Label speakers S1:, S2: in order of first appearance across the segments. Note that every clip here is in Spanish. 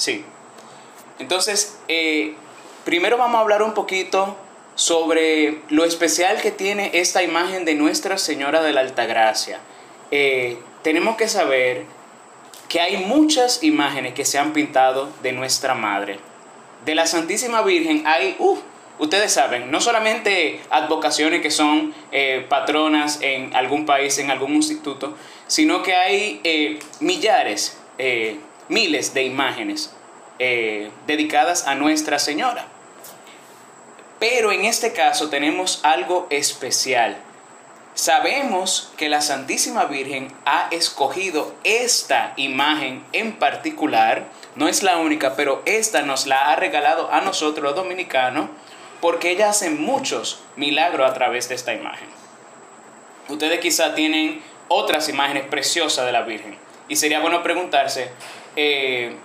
S1: Sí. Entonces, eh, primero vamos a hablar un poquito sobre lo especial que tiene esta imagen de Nuestra Señora de la Altagracia. Eh, tenemos que saber que hay muchas imágenes que se han pintado de nuestra Madre. De la Santísima Virgen hay, ustedes saben, no solamente advocaciones que son eh, patronas en algún país, en algún instituto, sino que hay eh, millares, miles de imágenes dedicadas a Nuestra Señora. Pero en este caso tenemos algo especial. Sabemos que la Santísima Virgen ha escogido esta imagen en particular, no es la única, pero esta nos la ha regalado a nosotros los dominicanos, porque ella hace muchos milagros a través de esta imagen. Ustedes quizá tienen otras imágenes preciosas de la Virgen, y sería bueno preguntarse, eh,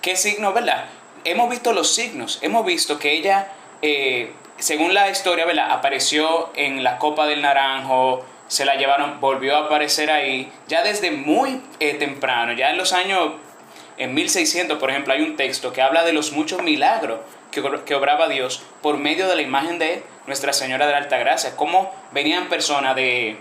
S1: ¿qué signo, verdad? Hemos visto los signos, hemos visto que ella eh, según la historia, ¿verdad? apareció en la Copa del Naranjo, se la llevaron, volvió a aparecer ahí, ya desde muy eh, temprano, ya en los años, en 1600, por ejemplo, hay un texto que habla de los muchos milagros que, obraba Dios por medio de la imagen de Nuestra Señora de la Altagracia, cómo venían personas de,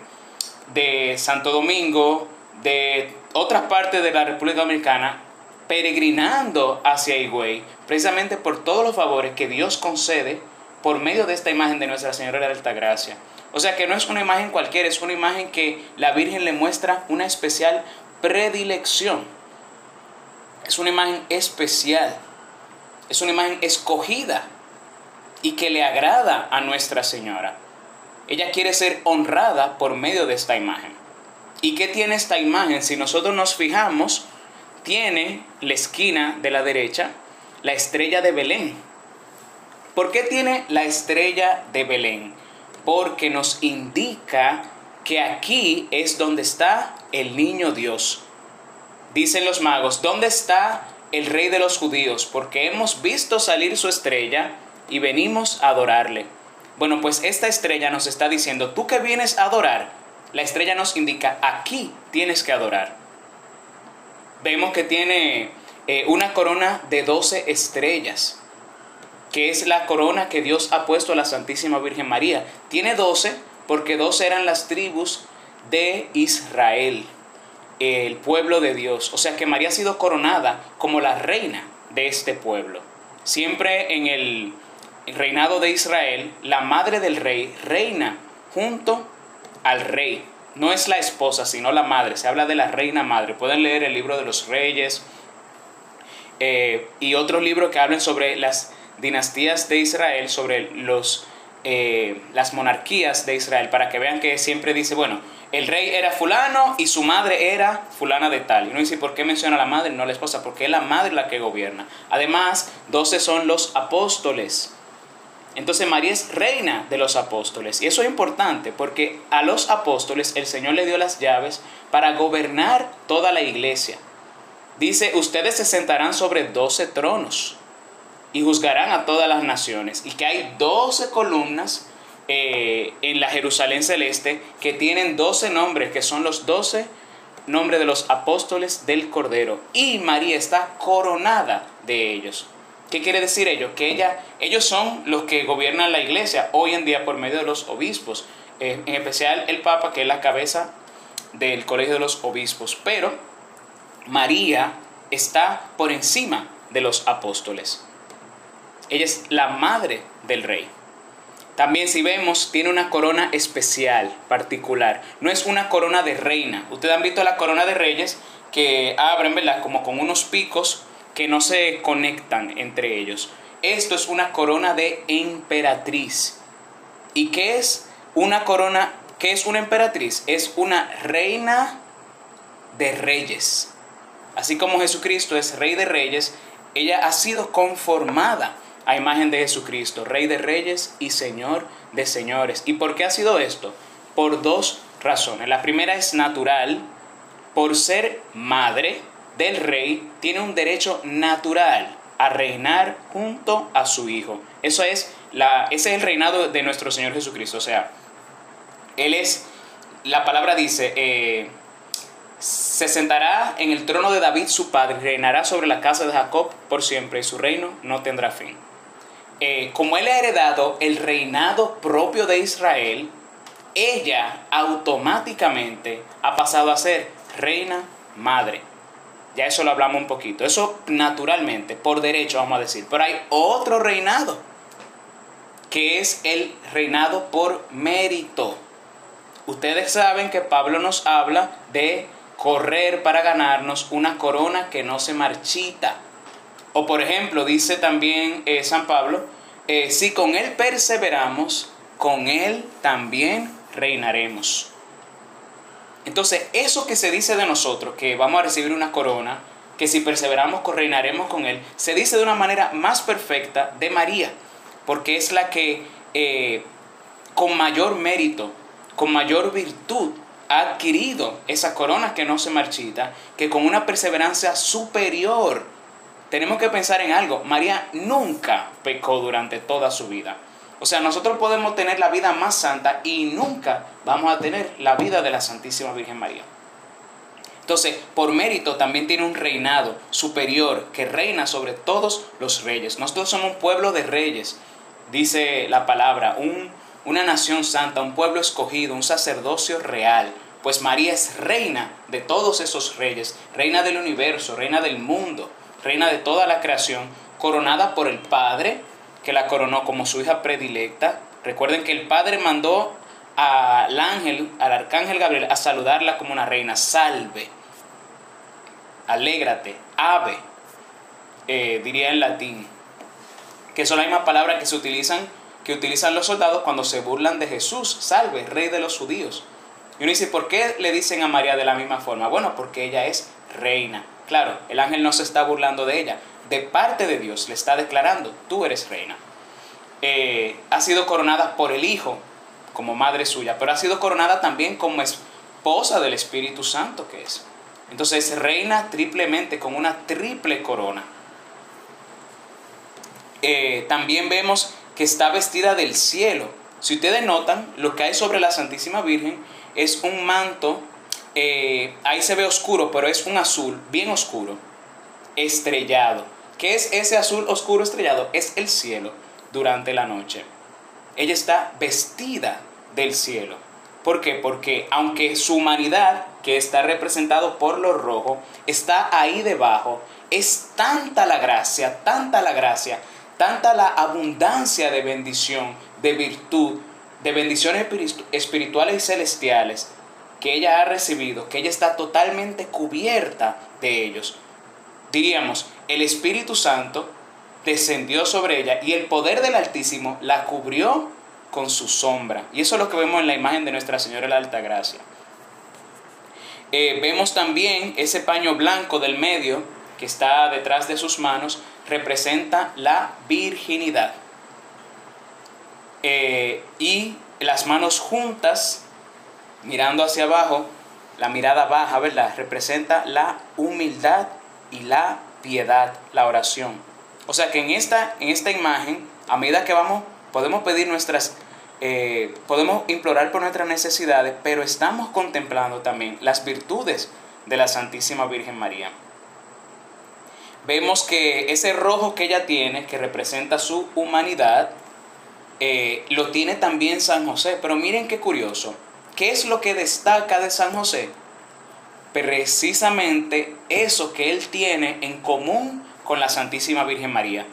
S1: de Santo Domingo, de otras partes de la República Dominicana, peregrinando hacia Higüey, precisamente por todos los favores que Dios concede por medio de esta imagen de Nuestra Señora de la Alta Gracia. O sea que no es una imagen cualquiera, es una imagen que la Virgen le muestra una especial predilección. Es una imagen especial, es una imagen escogida y que le agrada a Nuestra Señora. Ella quiere ser honrada por medio de esta imagen. ¿Y qué tiene esta imagen? Si nosotros nos fijamos, tiene la esquina de la derecha la estrella de Belén. ¿Por qué tiene la estrella de Belén? Porque nos indica que aquí es donde está el niño Dios. Dicen los magos, ¿dónde está el rey de los judíos? Porque hemos visto salir su estrella y venimos a adorarle. Bueno, pues esta estrella nos está diciendo, tú que vienes a adorar, la estrella nos indica, aquí tienes que adorar vemos que tiene eh, una corona de 12 estrellas, que es la corona que Dios ha puesto a la Santísima Virgen María. Tiene 12 porque 12 eran las tribus de Israel, el pueblo de Dios. O sea que María ha sido coronada como la reina de este pueblo. Siempre en el reinado de Israel, la madre del rey reina junto al rey no es la esposa, sino la madre. Se habla de la reina madre. Pueden leer el libro de los reyes eh, y otros libros que hablen sobre las dinastías de Israel, sobre los, eh, las monarquías de Israel, para que vean que siempre dice, bueno, el rey era fulano y su madre era fulana de tal. Y no dice por qué menciona la madre, no a la esposa, porque es la madre la que gobierna. Además, doce son los apóstoles. Entonces María es reina de los apóstoles. Y eso es importante porque a los apóstoles el Señor le dio las llaves para gobernar toda la iglesia. Dice, ustedes se sentarán sobre doce tronos y juzgarán a todas las naciones. Y que hay doce columnas eh, en la Jerusalén celeste que tienen doce nombres, que son los doce nombres de los apóstoles del Cordero. Y María está coronada de ellos. ¿Qué quiere decir ello? Que ella, ellos son los que gobiernan la iglesia hoy en día por medio de los obispos, eh, en especial el Papa, que es la cabeza del colegio de los obispos. Pero María está por encima de los apóstoles. Ella es la madre del rey. También si vemos, tiene una corona especial, particular. No es una corona de reina. Ustedes han visto la corona de reyes que abren, ¿verdad? Como con unos picos que no se conectan entre ellos. Esto es una corona de emperatriz. ¿Y qué es una corona? ¿Qué es una emperatriz? Es una reina de reyes. Así como Jesucristo es rey de reyes, ella ha sido conformada a imagen de Jesucristo, rey de reyes y señor de señores. ¿Y por qué ha sido esto? Por dos razones. La primera es natural, por ser madre, del rey tiene un derecho natural a reinar junto a su hijo. Eso es la, ese es el reinado de nuestro Señor Jesucristo. O sea, Él es, la palabra dice, eh, se sentará en el trono de David su padre, reinará sobre la casa de Jacob por siempre y su reino no tendrá fin. Eh, como él ha heredado el reinado propio de Israel, ella automáticamente ha pasado a ser reina madre. Ya eso lo hablamos un poquito. Eso naturalmente, por derecho vamos a decir. Pero hay otro reinado, que es el reinado por mérito. Ustedes saben que Pablo nos habla de correr para ganarnos una corona que no se marchita. O por ejemplo, dice también eh, San Pablo, eh, si con Él perseveramos, con Él también reinaremos. Entonces, eso que se dice de nosotros, que vamos a recibir una corona, que si perseveramos, reinaremos con Él, se dice de una manera más perfecta de María, porque es la que eh, con mayor mérito, con mayor virtud, ha adquirido esa corona que no se marchita, que con una perseverancia superior tenemos que pensar en algo. María nunca pecó durante toda su vida. O sea, nosotros podemos tener la vida más santa y nunca vamos a tener la vida de la Santísima Virgen María. Entonces, por mérito también tiene un reinado superior que reina sobre todos los reyes. Nosotros somos un pueblo de reyes, dice la palabra, una nación santa, un pueblo escogido, un sacerdocio real. Pues María es reina de todos esos reyes, reina del universo, reina del mundo reina de toda la creación, coronada por el Padre, que la coronó como su hija predilecta. Recuerden que el Padre mandó al ángel, al arcángel Gabriel, a saludarla como una reina. Salve, alégrate, ave, eh, diría en latín. Que son las mismas palabras que se utilizan, que utilizan los soldados cuando se burlan de Jesús. Salve, rey de los judíos. Y uno dice, ¿por qué le dicen a María de la misma forma? Bueno, porque ella es reina. Claro, el ángel no se está burlando de ella. De parte de Dios le está declarando, tú eres reina. Eh, ha sido coronada por el Hijo como madre suya, pero ha sido coronada también como esposa del Espíritu Santo que es. Entonces reina triplemente con una triple corona. Eh, también vemos que está vestida del cielo. Si ustedes notan, lo que hay sobre la Santísima Virgen es un manto eh, ahí se ve oscuro, pero es un azul bien oscuro, estrellado. ¿Qué es ese azul oscuro estrellado? Es el cielo durante la noche. Ella está vestida del cielo. ¿Por qué? Porque aunque su humanidad, que está representado por lo rojo, está ahí debajo, es tanta la gracia, tanta la gracia, tanta la abundancia de bendición, de virtud, de bendiciones espirituales y celestiales, que ella ha recibido, que ella está totalmente cubierta de ellos. Diríamos, el Espíritu Santo descendió sobre ella y el poder del Altísimo la cubrió con su sombra. Y eso es lo que vemos en la imagen de Nuestra Señora de la Alta Gracia. Eh, vemos también ese paño blanco del medio que está detrás de sus manos, representa la virginidad. Eh, y las manos juntas mirando hacia abajo, la mirada baja, ¿verdad? Representa la humildad y la piedad, la oración. O sea que en esta, en esta imagen, a medida que vamos, podemos pedir nuestras, eh, podemos implorar por nuestras necesidades, pero estamos contemplando también las virtudes de la Santísima Virgen María. Vemos que ese rojo que ella tiene, que representa su humanidad, eh, lo tiene también San José. Pero miren qué curioso. ¿Qué es lo que destaca de San José? Precisamente eso que él tiene en común con la Santísima Virgen María.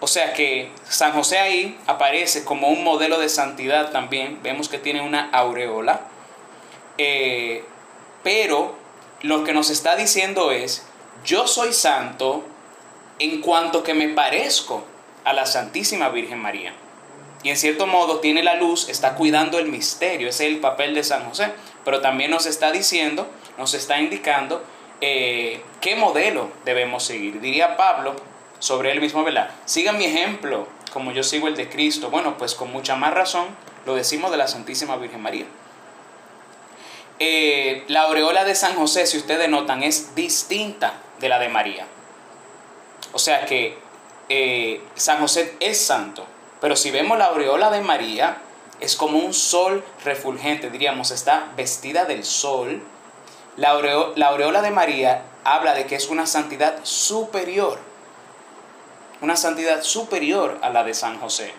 S1: O sea que San José ahí aparece como un modelo de santidad también. Vemos que tiene una aureola. Eh, pero lo que nos está diciendo es, yo soy santo en cuanto que me parezco a la Santísima Virgen María y en cierto modo tiene la luz, está cuidando el misterio, ese es el papel de San José, pero también nos está diciendo, nos está indicando eh, qué modelo debemos seguir. Diría Pablo sobre él mismo, ¿verdad? Sigan mi ejemplo como yo sigo el de Cristo. Bueno, pues con mucha más razón lo decimos de la Santísima Virgen María. Eh, la aureola de San José, si ustedes notan, es distinta de la de María. O sea que eh, San José es santo, pero si vemos la aureola de María, es como un sol refulgente, diríamos, está vestida del sol La, la aureola de María habla de que es una santidad superior, una santidad superior a la de San José,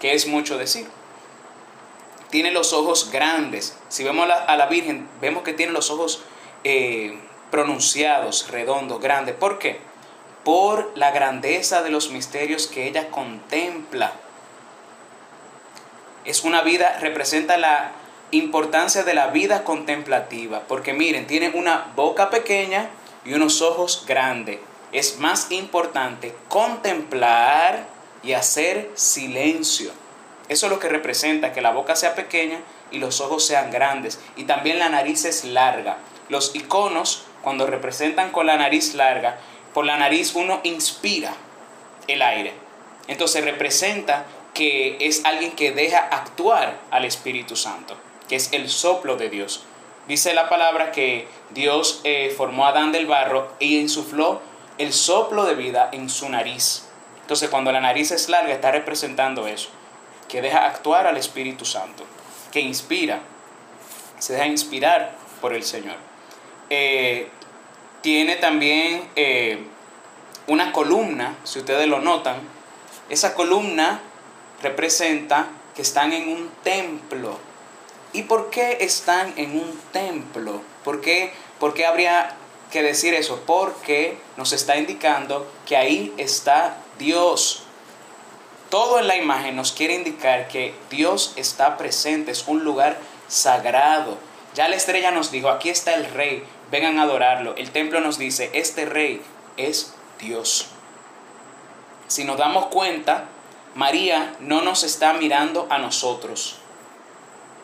S1: que es mucho decir. Tiene los ojos grandes. Si vemos a la Virgen, vemos que tiene los ojos eh, pronunciados, redondos, grandes. ¿Por qué? Por la grandeza de los misterios que ella contempla. Es una vida, representa la importancia de la vida contemplativa, porque miren, tiene una boca pequeña y unos ojos grandes. Es más importante contemplar y hacer silencio. Eso es lo que representa que la boca sea pequeña y los ojos sean grandes. Y también la nariz es larga. Los iconos, cuando representan con la nariz larga, por la nariz uno inspira el aire. Entonces representa que es alguien que deja actuar al Espíritu Santo, que es el soplo de Dios. Dice la palabra que Dios eh, formó a Adán del barro y insufló el soplo de vida en su nariz. Entonces cuando la nariz es larga está representando eso, que deja actuar al Espíritu Santo, que inspira, se deja inspirar por el Señor. Eh, tiene también eh, una columna, si ustedes lo notan, esa columna representa que están en un templo. ¿Y por qué están en un templo? ¿Por qué, por qué habría que decir eso? Porque nos está indicando que ahí está Dios. Todo en la imagen nos quiere indicar que Dios está presente, es un lugar sagrado. Ya la estrella nos dijo, aquí está el rey, vengan a adorarlo. El templo nos dice, este rey es Dios. Si nos damos cuenta, María no nos está mirando a nosotros.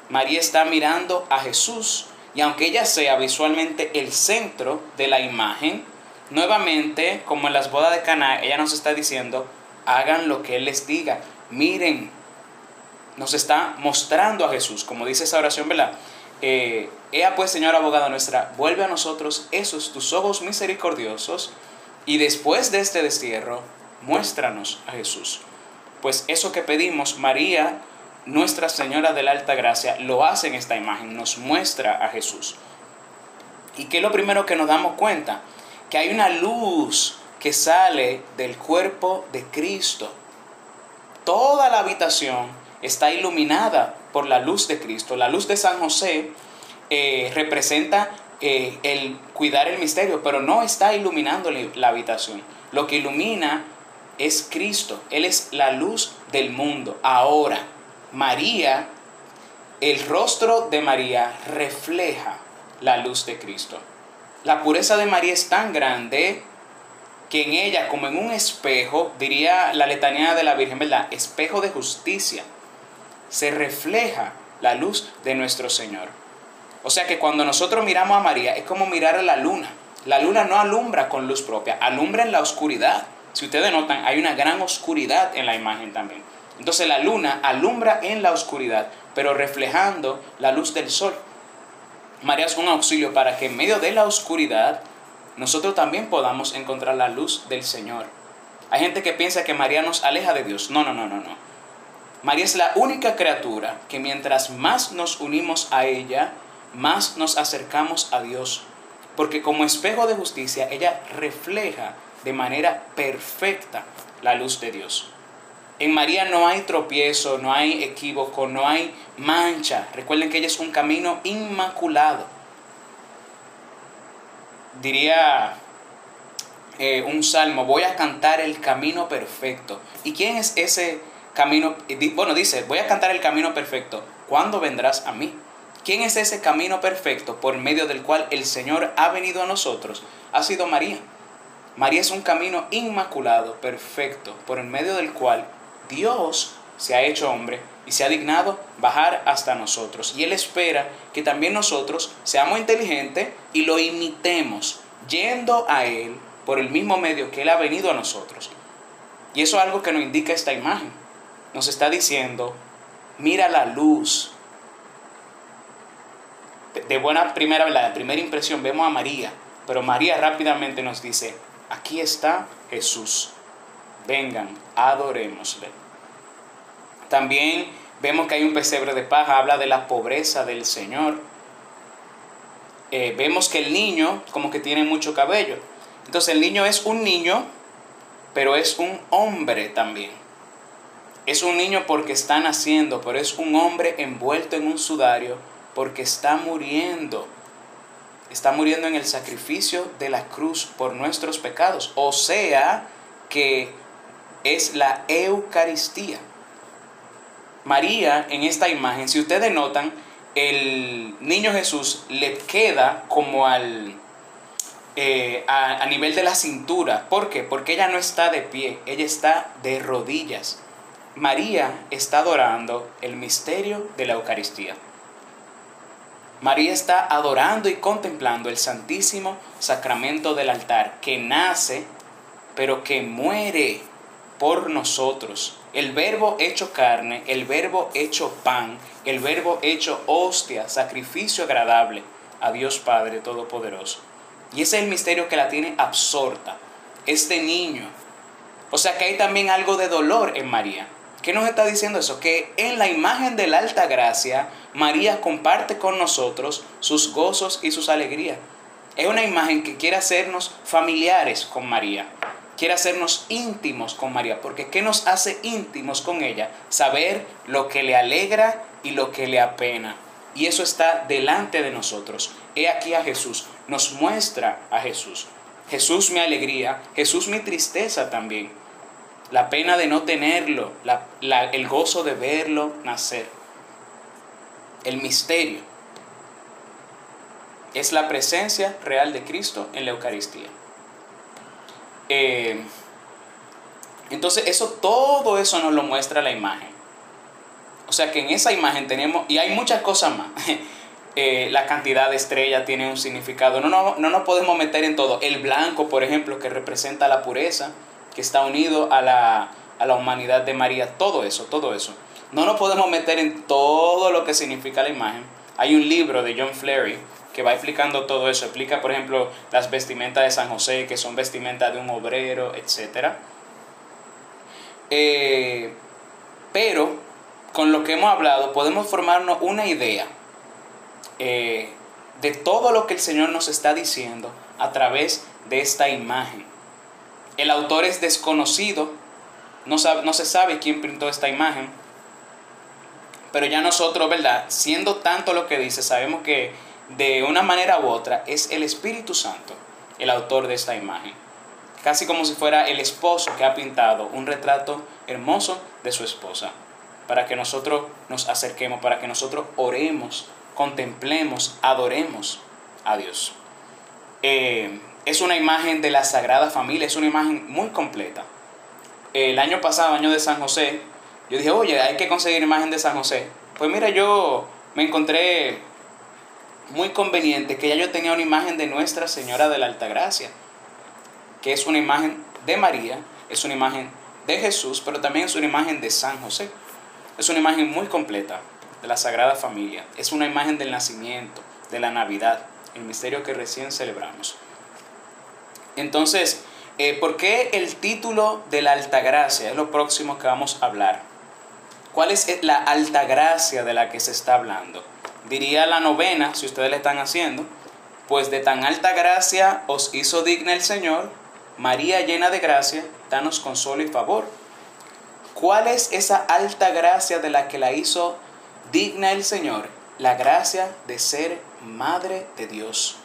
S1: María está mirando a Jesús. Y aunque ella sea visualmente el centro de la imagen, nuevamente, como en las bodas de Caná, ella nos está diciendo, hagan lo que Él les diga. Miren, nos está mostrando a Jesús, como dice esa oración, ¿verdad? Eh, Ea pues, Señora abogada nuestra, vuelve a nosotros esos tus ojos misericordiosos y después de este destierro, muéstranos a Jesús. Pues eso que pedimos, María, Nuestra Señora de la Alta Gracia, lo hace en esta imagen, nos muestra a Jesús. ¿Y qué es lo primero que nos damos cuenta? Que hay una luz que sale del cuerpo de Cristo. Toda la habitación está iluminada por la luz de Cristo. La luz de San José eh, representa eh, el cuidar el misterio, pero no está iluminando la habitación. Lo que ilumina es Cristo. Él es la luz del mundo. Ahora, María, el rostro de María refleja la luz de Cristo. La pureza de María es tan grande que en ella, como en un espejo, diría la letanía de la Virgen, ¿verdad? Espejo de justicia, se refleja la luz de nuestro Señor. O sea que cuando nosotros miramos a María es como mirar a la luna. La luna no alumbra con luz propia, alumbra en la oscuridad. Si ustedes notan, hay una gran oscuridad en la imagen también. Entonces la luna alumbra en la oscuridad, pero reflejando la luz del sol. María es un auxilio para que en medio de la oscuridad nosotros también podamos encontrar la luz del Señor. Hay gente que piensa que María nos aleja de Dios. No, no, no, no, no. María es la única criatura que mientras más nos unimos a ella, más nos acercamos a Dios. Porque como espejo de justicia, ella refleja de manera perfecta la luz de Dios. En María no hay tropiezo, no hay equívoco, no hay mancha. Recuerden que ella es un camino inmaculado. Diría eh, un salmo, voy a cantar el camino perfecto. ¿Y quién es ese camino? Bueno, dice, voy a cantar el camino perfecto. ¿Cuándo vendrás a mí? ¿Quién es ese camino perfecto por medio del cual el Señor ha venido a nosotros? Ha sido María. María es un camino inmaculado, perfecto, por el medio del cual Dios se ha hecho hombre y se ha dignado bajar hasta nosotros. Y Él espera que también nosotros seamos inteligentes y lo imitemos, yendo a Él por el mismo medio que Él ha venido a nosotros. Y eso es algo que nos indica esta imagen. Nos está diciendo, mira la luz. De buena primera, la primera impresión vemos a María, pero María rápidamente nos dice, aquí está Jesús. Vengan, adorémosle. También vemos que hay un pesebre de paja, habla de la pobreza del Señor. eh, vemos que el niño como que tiene mucho cabello. Entonces el niño es un niño, pero es un hombre también. Es un niño porque está naciendo, pero es un hombre envuelto en un sudario porque está muriendo. Está muriendo en el sacrificio de la cruz por nuestros pecados. O sea que es la Eucaristía. María en esta imagen, si ustedes notan, el niño Jesús le queda como al eh, a, a, nivel de la cintura. ¿Por qué? Porque ella no está de pie, ella está de rodillas. María está adorando el misterio de la Eucaristía. María está adorando y contemplando el santísimo sacramento del altar que nace, pero que muere por nosotros. El verbo hecho carne, el verbo hecho pan, el verbo hecho hostia, sacrificio agradable a Dios Padre Todopoderoso. Y ese es el misterio que la tiene absorta, este niño. O sea que hay también algo de dolor en María. ¿Qué nos está diciendo eso? Que en la imagen de la alta gracia, María comparte con nosotros sus gozos y sus alegrías. Es una imagen que quiere hacernos familiares con María quiere hacernos íntimos con María, porque ¿qué nos hace íntimos con ella? Saber lo que le alegra y lo que le apena. Y eso está delante de nosotros. He aquí a Jesús, nos muestra a Jesús. Jesús mi alegría, Jesús mi tristeza también. La pena de no tenerlo, el gozo de verlo nacer. El misterio es la presencia real de Cristo en la Eucaristía. Eh, entonces, eso, todo eso nos lo muestra la imagen. O sea que en esa imagen tenemos, y hay muchas cosas más. Eh, la cantidad de estrellas tiene un significado. No, no, no nos podemos meter en todo. El blanco, por ejemplo, que representa la pureza, que está unido a la, a la humanidad de María. Todo eso, todo eso. No nos podemos meter en todo lo que significa la imagen. Hay un libro de John Flery que va explicando todo eso. Explica, por ejemplo, las vestimentas de San José, que son vestimentas de un obrero, etc. Eh, pero, con lo que hemos hablado, podemos formarnos una idea eh, de todo lo que el Señor nos está diciendo a través de esta imagen. El autor es desconocido, no, no se sabe quién pintó esta imagen, pero ya nosotros, ¿verdad? Siendo tanto lo que dice, sabemos que de una manera u otra, es el Espíritu Santo el autor de esta imagen. Casi como si fuera el esposo que ha pintado un retrato hermoso de su esposa, para que nosotros nos acerquemos, para que nosotros oremos, contemplemos, adoremos a Dios. Eh, es una imagen de la Sagrada Familia, es una imagen muy completa. El año pasado, año de San José, yo dije, oye, hay que conseguir imagen de San José. Pues mira, yo me encontré muy conveniente que ya yo tenía una imagen de Nuestra Señora de la Altagracia, que es una imagen de María, es una imagen de Jesús, pero también es una imagen de San José. Es una imagen muy completa de la Sagrada Familia. Es una imagen del nacimiento, de la Navidad, el misterio que recién celebramos. Entonces, eh, ¿por qué el título de la Altagracia? Es lo próximo que vamos a hablar. ¿Cuál es la Altagracia de la que se está hablando? diría la novena, si ustedes le están haciendo, pues de tan alta gracia os hizo digna el Señor, María llena de gracia, danos consuelo y favor. ¿Cuál es esa alta gracia de la que la hizo digna el Señor? La gracia de ser madre de Dios.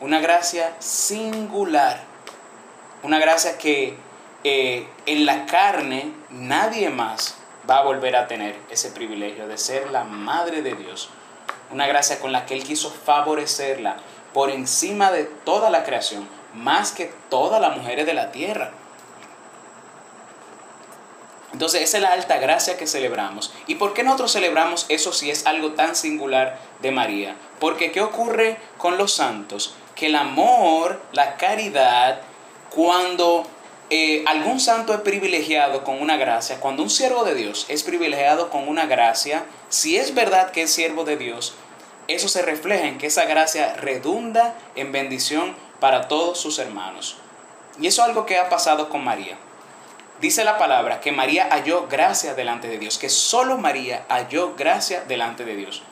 S1: Una gracia singular. Una gracia que eh, en la carne nadie más va a volver a tener ese privilegio de ser la madre de Dios una gracia con la que Él quiso favorecerla por encima de toda la creación, más que todas las mujeres de la tierra. Entonces, esa es la alta gracia que celebramos. ¿Y por qué nosotros celebramos eso si es algo tan singular de María? Porque ¿qué ocurre con los santos? Que el amor, la caridad, cuando eh, algún santo es privilegiado con una gracia, cuando un siervo de Dios es privilegiado con una gracia, si es verdad que es siervo de Dios, eso se refleja en que esa gracia redunda en bendición para todos sus hermanos. Y eso es algo que ha pasado con María. Dice la palabra que María halló gracia delante de Dios, que solo María halló gracia delante de Dios.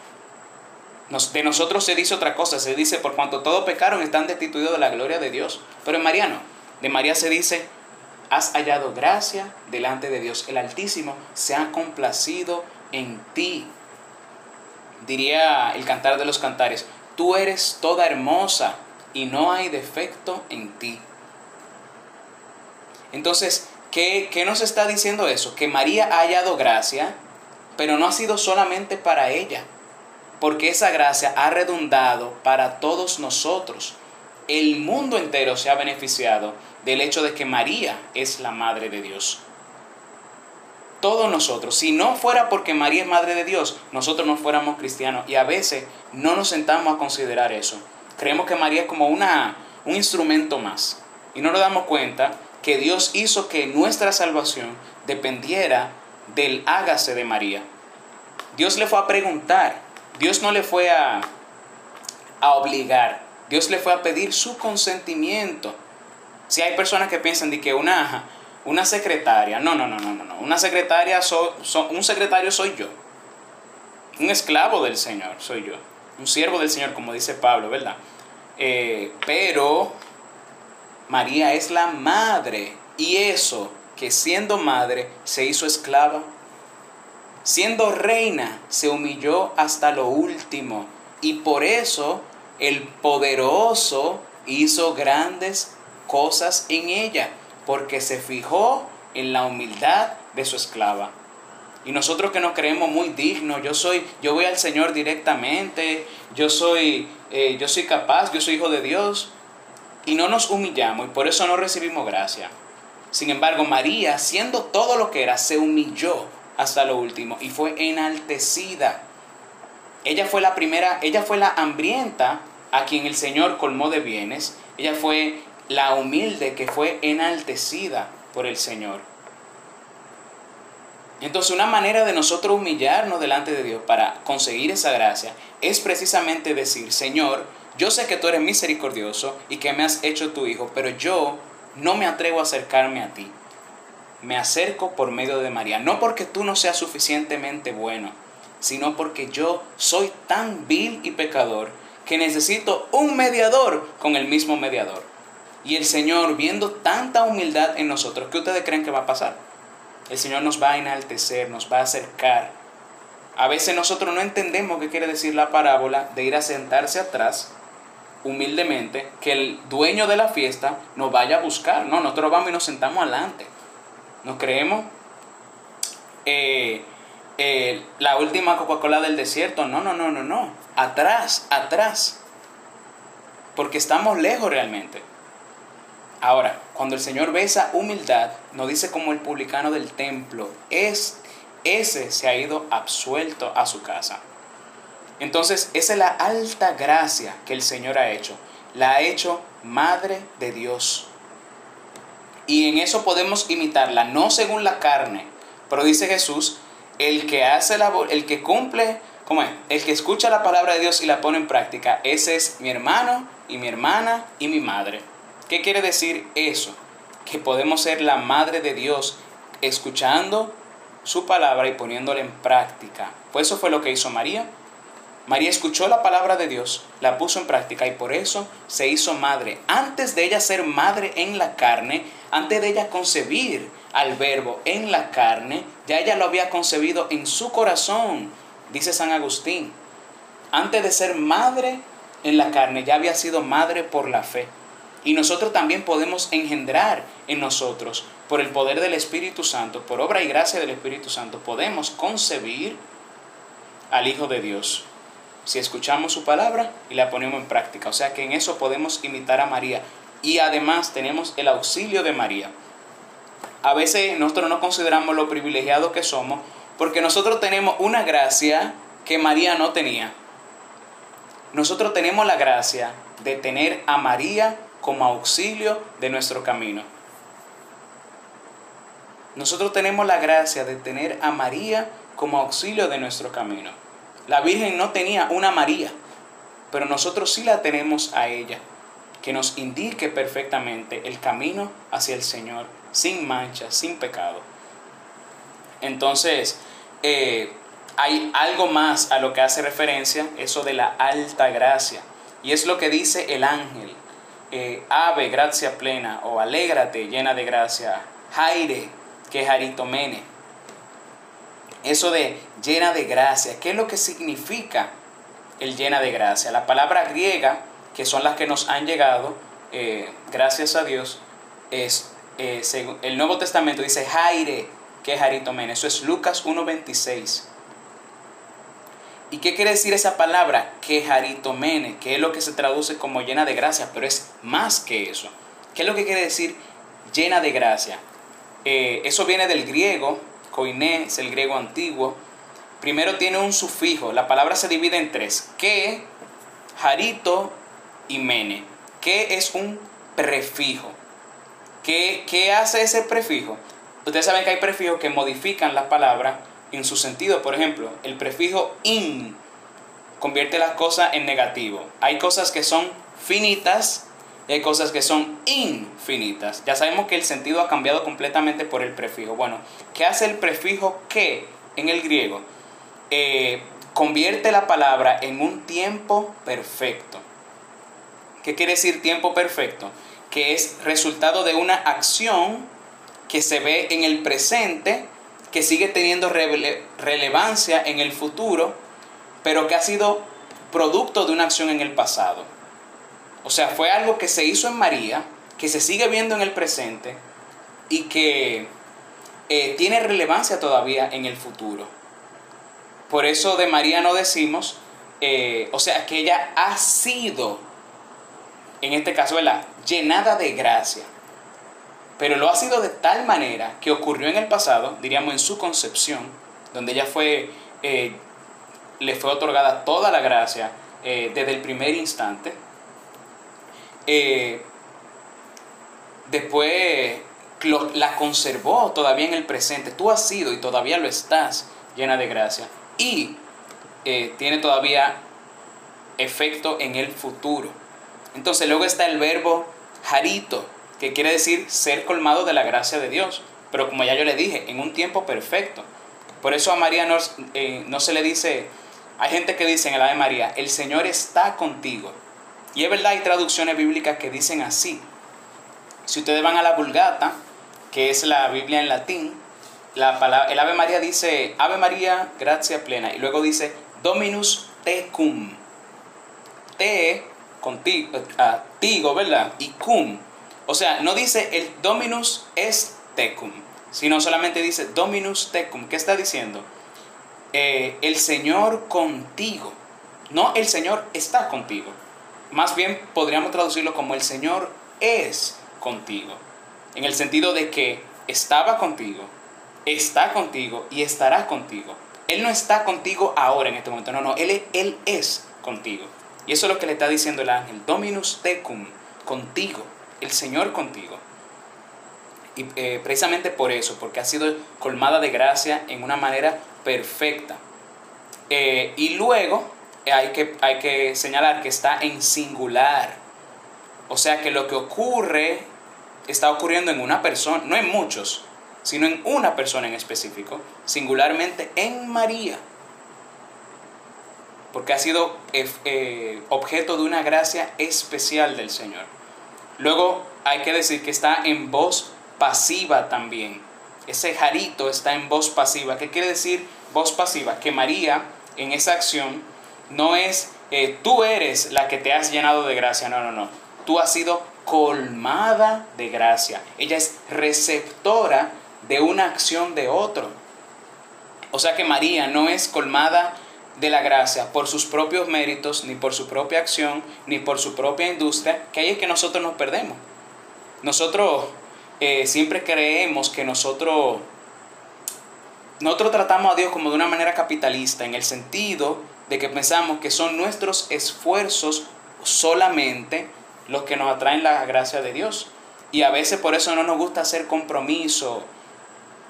S1: De nosotros se dice otra cosa, se dice, por cuanto todos pecaron, están destituidos de la gloria de Dios. Pero en María no. De María se dice, has hallado gracia delante de Dios. El Altísimo se ha complacido en ti. Diría el cantar de los cantares, tú eres toda hermosa y no hay defecto en ti. Entonces, ¿qué, ¿qué, nos está diciendo eso? Que María ha hallado gracia, pero no ha sido solamente para ella, porque esa gracia ha redundado para todos nosotros. El mundo entero se ha beneficiado del hecho de que María es la Madre de Dios. Todos nosotros, si no fuera porque María es Madre de Dios, nosotros no fuéramos cristianos y a veces no nos sentamos a considerar eso. Creemos que María es como una, un instrumento más y no nos damos cuenta que Dios hizo que nuestra salvación dependiera del hágase de María. Dios le fue a preguntar, Dios no le fue a, a obligar, Dios le fue a pedir su consentimiento. Si hay personas que piensan de que una, una secretaria, no, no, no, no, no, una secretaria, un secretario soy yo, un esclavo del Señor soy yo, un siervo del Señor, como dice Pablo, ¿verdad? Eh, pero María es la madre y eso que siendo madre se hizo esclava, siendo reina se humilló hasta lo último y por eso el poderoso hizo grandes cosas en ella, porque se fijó en la humildad de su esclava. Y nosotros que nos creemos muy dignos, yo soy, yo voy al Señor directamente, yo soy, eh, yo soy capaz, yo soy hijo de Dios, y no nos humillamos y por eso no recibimos gracia. Sin embargo, María, siendo todo lo que era, se humilló hasta lo último y fue enaltecida. Ella fue la primera, ella fue la hambrienta a quien el Señor colmó de bienes. Ella fue la humilde que fue enaltecida por el Señor. Entonces una manera de nosotros humillarnos delante de Dios para conseguir esa gracia es precisamente decir, Señor, yo sé que tú eres misericordioso y que me has hecho tu hijo, pero yo no me atrevo a acercarme a ti. Me acerco por medio de María, no porque tú no seas suficientemente bueno, sino porque yo soy tan vil y pecador que necesito un mediador con el mismo mediador. Y el Señor, viendo tanta humildad en nosotros, ¿qué ustedes creen que va a pasar? El Señor nos va a enaltecer, nos va a acercar. A veces nosotros no entendemos qué quiere decir la parábola de ir a sentarse atrás humildemente, que el dueño de la fiesta nos vaya a buscar. No, nosotros vamos y nos sentamos adelante. Nos creemos eh, eh, la última Coca-Cola del desierto. No, no, no, no, no. Atrás, atrás. Porque estamos lejos realmente. Ahora, cuando el Señor ve esa humildad, nos dice como el publicano del templo, es, ese se ha ido absuelto a su casa. Entonces, esa es la alta gracia que el Señor ha hecho. La ha hecho Madre de Dios. Y en eso podemos imitarla, no según la carne, pero dice Jesús, el que hace la el que cumple, ¿cómo es? El que escucha la palabra de Dios y la pone en práctica, ese es mi hermano y mi hermana y mi madre. ¿Qué quiere decir eso? Que podemos ser la madre de Dios escuchando su palabra y poniéndola en práctica. Pues eso fue lo que hizo María. María escuchó la palabra de Dios, la puso en práctica y por eso se hizo madre. Antes de ella ser madre en la carne, antes de ella concebir al verbo en la carne, ya ella lo había concebido en su corazón, dice San Agustín. Antes de ser madre en la carne, ya había sido madre por la fe. Y nosotros también podemos engendrar en nosotros, por el poder del Espíritu Santo, por obra y gracia del Espíritu Santo, podemos concebir al Hijo de Dios. Si escuchamos su palabra y la ponemos en práctica. O sea que en eso podemos imitar a María. Y además tenemos el auxilio de María. A veces nosotros no consideramos lo privilegiados que somos porque nosotros tenemos una gracia que María no tenía. Nosotros tenemos la gracia de tener a María como auxilio de nuestro camino. Nosotros tenemos la gracia de tener a María como auxilio de nuestro camino. La Virgen no tenía una María, pero nosotros sí la tenemos a ella, que nos indique perfectamente el camino hacia el Señor, sin mancha, sin pecado. Entonces, eh, hay algo más a lo que hace referencia, eso de la alta gracia. Y es lo que dice el ángel. Eh, ave, gracia plena, o alégrate, llena de gracia. Jaire, que es aritomene. Eso de llena de gracia, ¿qué es lo que significa el llena de gracia? La palabra griega, que son las que nos han llegado, eh, gracias a Dios, es, eh, el Nuevo Testamento dice Jaire, que es. Eso es Lucas 1.26. ¿Y qué quiere decir esa palabra? Quejaritomene, que es lo que se traduce como llena de gracia, pero es más que eso. ¿Qué es lo que quiere decir llena de gracia? Eh, eso viene del griego, koiné es el griego antiguo. Primero tiene un sufijo, la palabra se divide en tres, que, jarito y mene. Que es un prefijo. ¿Qué, ¿Qué hace ese prefijo? Ustedes saben que hay prefijos que modifican la palabra en su sentido. Por ejemplo, el prefijo in convierte las cosas en negativo. Hay cosas que son finitas y hay cosas que son infinitas. Ya sabemos que el sentido ha cambiado completamente por el prefijo. Bueno, ¿qué hace el prefijo que en el griego? Eh, convierte la palabra en un tiempo perfecto. ¿Qué quiere decir tiempo perfecto? Que es resultado de una acción que se ve en el presente que sigue teniendo relevancia en el futuro, pero que ha sido producto de una acción en el pasado. O sea, fue algo que se hizo en María, que se sigue viendo en el presente y que eh, tiene relevancia todavía en el futuro. Por eso de María no decimos, eh, o sea, que ella ha sido, en este caso, ¿verdad? llenada de gracia pero lo ha sido de tal manera que ocurrió en el pasado, diríamos en su concepción, donde ella fue, eh, le fue otorgada toda la gracia desde el primer instante. Eh, después la conservó todavía en el presente. Tú has sido y todavía lo estás llena de gracia. Y tiene todavía efecto en el futuro. Entonces luego está el verbo jarito, que quiere decir ser colmado de la gracia de Dios. Pero como ya yo le dije, en un tiempo perfecto. Por eso a María no, eh, no se le dice, hay gente que dice en el Ave María, el Señor está contigo. Y es verdad, hay traducciones bíblicas que dicen así. Si ustedes van a la Vulgata, que es la Biblia en latín, la palabra, el Ave María dice, Ave María, gracia plena. Y luego dice, Dominus tecum. Te, contigo, uh, ¿verdad? Y cum, o sea, no dice el Dominus est tecum, sino solamente dice Dominus tecum. ¿Qué está diciendo? Eh, el Señor contigo. No el Señor está contigo. Más bien podríamos traducirlo como el Señor es contigo. En el sentido de que estaba contigo, está contigo y estará contigo. Él no está contigo ahora en este momento, no, no, Él, él es contigo. Y eso es lo que le está diciendo el ángel, Dominus tecum, contigo el Señor contigo. Y eh, precisamente por eso, porque ha sido colmada de gracia en una manera perfecta. Eh, y luego hay que, hay que señalar que está en singular. O sea que lo que ocurre está ocurriendo en una persona, no en muchos, sino en una persona en específico, singularmente en María. Porque ha sido eh, objeto de una gracia especial del Señor. Luego hay que decir que está en voz pasiva también. Ese jarito está en voz pasiva. ¿Qué quiere decir voz pasiva? Que María en esa acción no es eh, tú eres la que te has llenado de gracia. No, no, no. Tú has sido colmada de gracia. Ella es receptora de una acción de otro. O sea que María no es colmada de la gracia por sus propios méritos, ni por su propia acción, ni por su propia industria, que ahí es que nosotros nos perdemos. Nosotros eh, siempre creemos que nosotros, nosotros tratamos a Dios como de una manera capitalista, en el sentido de que pensamos que son nuestros esfuerzos solamente los que nos atraen la gracia de Dios. Y a veces por eso no nos gusta hacer compromiso,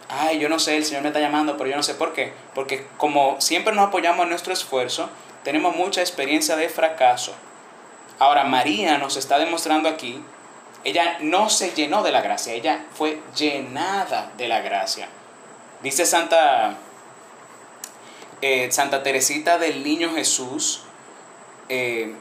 S1: ay, yo no sé, el Señor me está llamando, pero yo no sé por qué. Porque como siempre nos apoyamos en nuestro esfuerzo, tenemos mucha experiencia de fracaso. Ahora, María nos está demostrando aquí, ella no se llenó de la gracia, ella fue llenada de la gracia. Dice Santa, eh, Santa Teresita del Niño Jesús, eh,